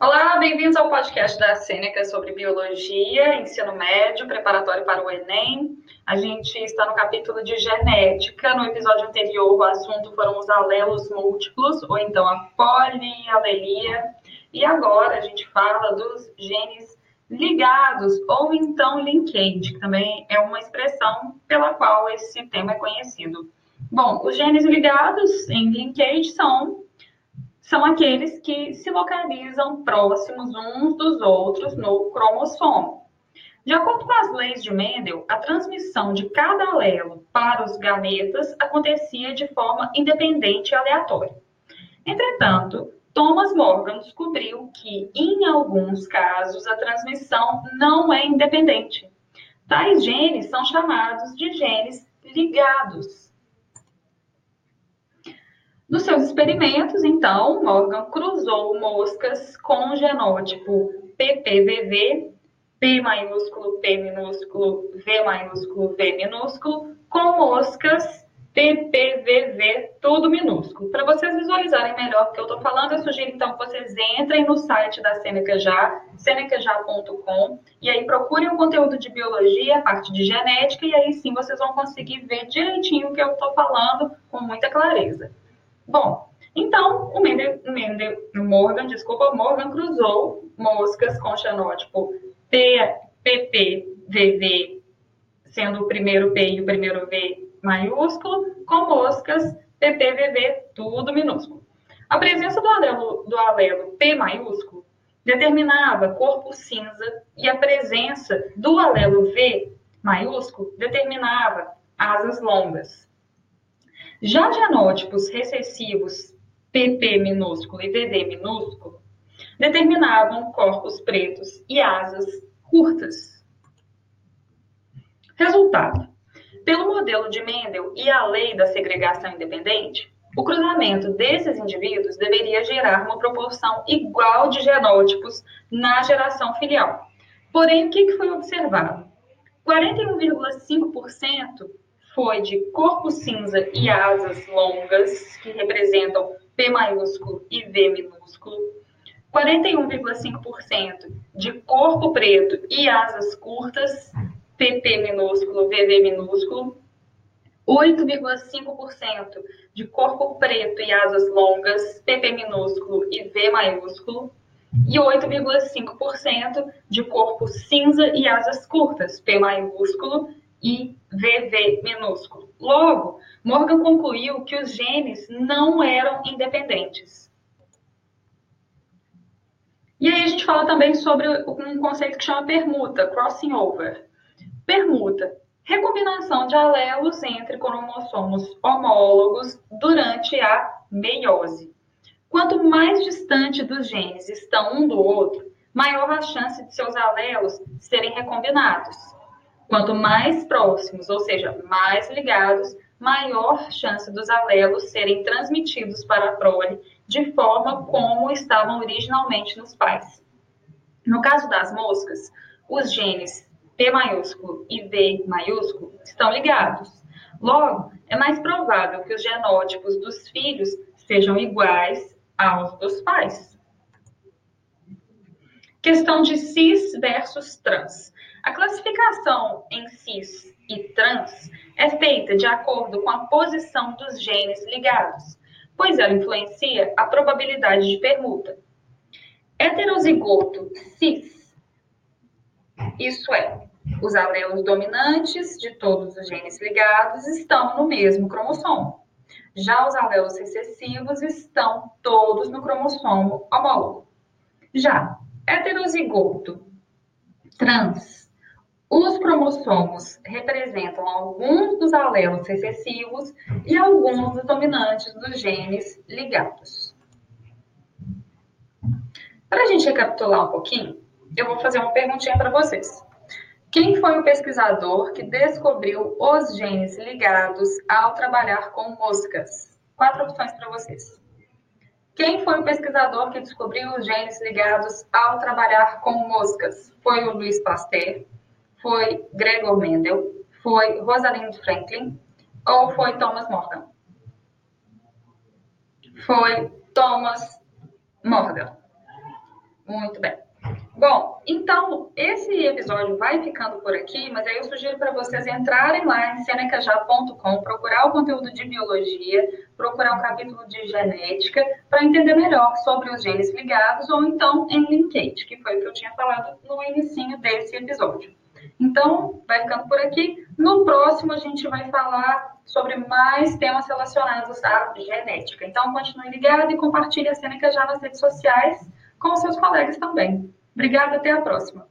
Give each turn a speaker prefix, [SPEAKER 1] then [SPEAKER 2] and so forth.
[SPEAKER 1] Olá, bem-vindos ao podcast da Sêneca sobre biologia, ensino médio, preparatório para o Enem. A gente está no capítulo de genética. No episódio anterior, o assunto foram os alelos múltiplos, ou então a polialelia. E agora a gente fala dos genes ligados, ou então linkage, que também é uma expressão pela qual esse tema é conhecido. Bom, os genes ligados em linkage são são aqueles que se localizam próximos uns dos outros no cromossomo. De acordo com as leis de Mendel, a transmissão de cada alelo para os gametas acontecia de forma independente e aleatória. Entretanto, Thomas Morgan descobriu que, em alguns casos, a transmissão não é independente. Tais genes são chamados de genes ligados. Nos seus experimentos, então, Morgan cruzou moscas com o genótipo PPVV, P maiúsculo, P minúsculo, V maiúsculo, V minúsculo, com moscas PPVV, tudo minúsculo. Para vocês visualizarem melhor o que eu estou falando, eu sugiro então que vocês entrem no site da Seneca Já, senecajá.com, e aí procurem o conteúdo de biologia, a parte de genética, e aí sim vocês vão conseguir ver direitinho o que eu estou falando com muita clareza. Bom, então o Mendel, Mendel, Morgan, desculpa, Morgan cruzou moscas com xenótipo P, PPVV, sendo o primeiro P e o primeiro V maiúsculo, com moscas PPVV, tudo minúsculo. A presença do alelo, do alelo P maiúsculo determinava corpo cinza e a presença do alelo V maiúsculo determinava asas longas. Já genótipos recessivos PP minúsculo e VD minúsculo determinavam corpos pretos e asas curtas. Resultado: pelo modelo de Mendel e a lei da segregação independente, o cruzamento desses indivíduos deveria gerar uma proporção igual de genótipos na geração filial. Porém, o que foi observado? 41,5% foi de corpo cinza e asas longas, que representam P maiúsculo e V minúsculo, 41,5% de corpo preto e asas curtas, PP minúsculo, VV minúsculo, 8,5% de corpo preto e asas longas, PP minúsculo e V maiúsculo, e 8,5% de corpo cinza e asas curtas, P maiúsculo e VV minúsculo. Logo, Morgan concluiu que os genes não eram independentes. E aí a gente fala também sobre um conceito que chama permuta, crossing over. Permuta, recombinação de alelos entre cromossomos homólogos durante a meiose. Quanto mais distante dos genes estão um do outro, maior a chance de seus alelos serem recombinados. Quanto mais próximos, ou seja, mais ligados, maior chance dos alelos serem transmitidos para a prole de forma como estavam originalmente nos pais. No caso das moscas, os genes P maiúsculo e V maiúsculo estão ligados. Logo, é mais provável que os genótipos dos filhos sejam iguais aos dos pais. Questão de cis versus trans. A classificação em cis e trans é feita de acordo com a posição dos genes ligados, pois ela influencia a probabilidade de permuta. Heterozigoto cis, isso é, os alelos dominantes de todos os genes ligados estão no mesmo cromossomo. Já os alelos recessivos estão todos no cromossomo homólogo. Já heterozigoto trans os cromossomos representam alguns dos alelos recessivos e alguns dos dominantes dos genes ligados. Para a gente recapitular um pouquinho, eu vou fazer uma perguntinha para vocês. Quem foi o pesquisador que descobriu os genes ligados ao trabalhar com moscas? Quatro opções para vocês. Quem foi o pesquisador que descobriu os genes ligados ao trabalhar com moscas? Foi o Louis Pasteur, foi Gregor Mendel? Foi Rosalind Franklin? Ou foi Thomas Morgan? Foi Thomas Morgan. Muito bem. Bom, então esse episódio vai ficando por aqui, mas aí eu sugiro para vocês entrarem lá em senecajá.com, procurar o conteúdo de biologia, procurar o capítulo de genética, para entender melhor sobre os genes ligados, ou então em linkage, que foi o que eu tinha falado no início desse episódio. Então, vai ficando por aqui. No próximo, a gente vai falar sobre mais temas relacionados à genética. Então, continue ligado e compartilhe a Seneca já nas redes sociais com seus colegas também. Obrigada, até a próxima.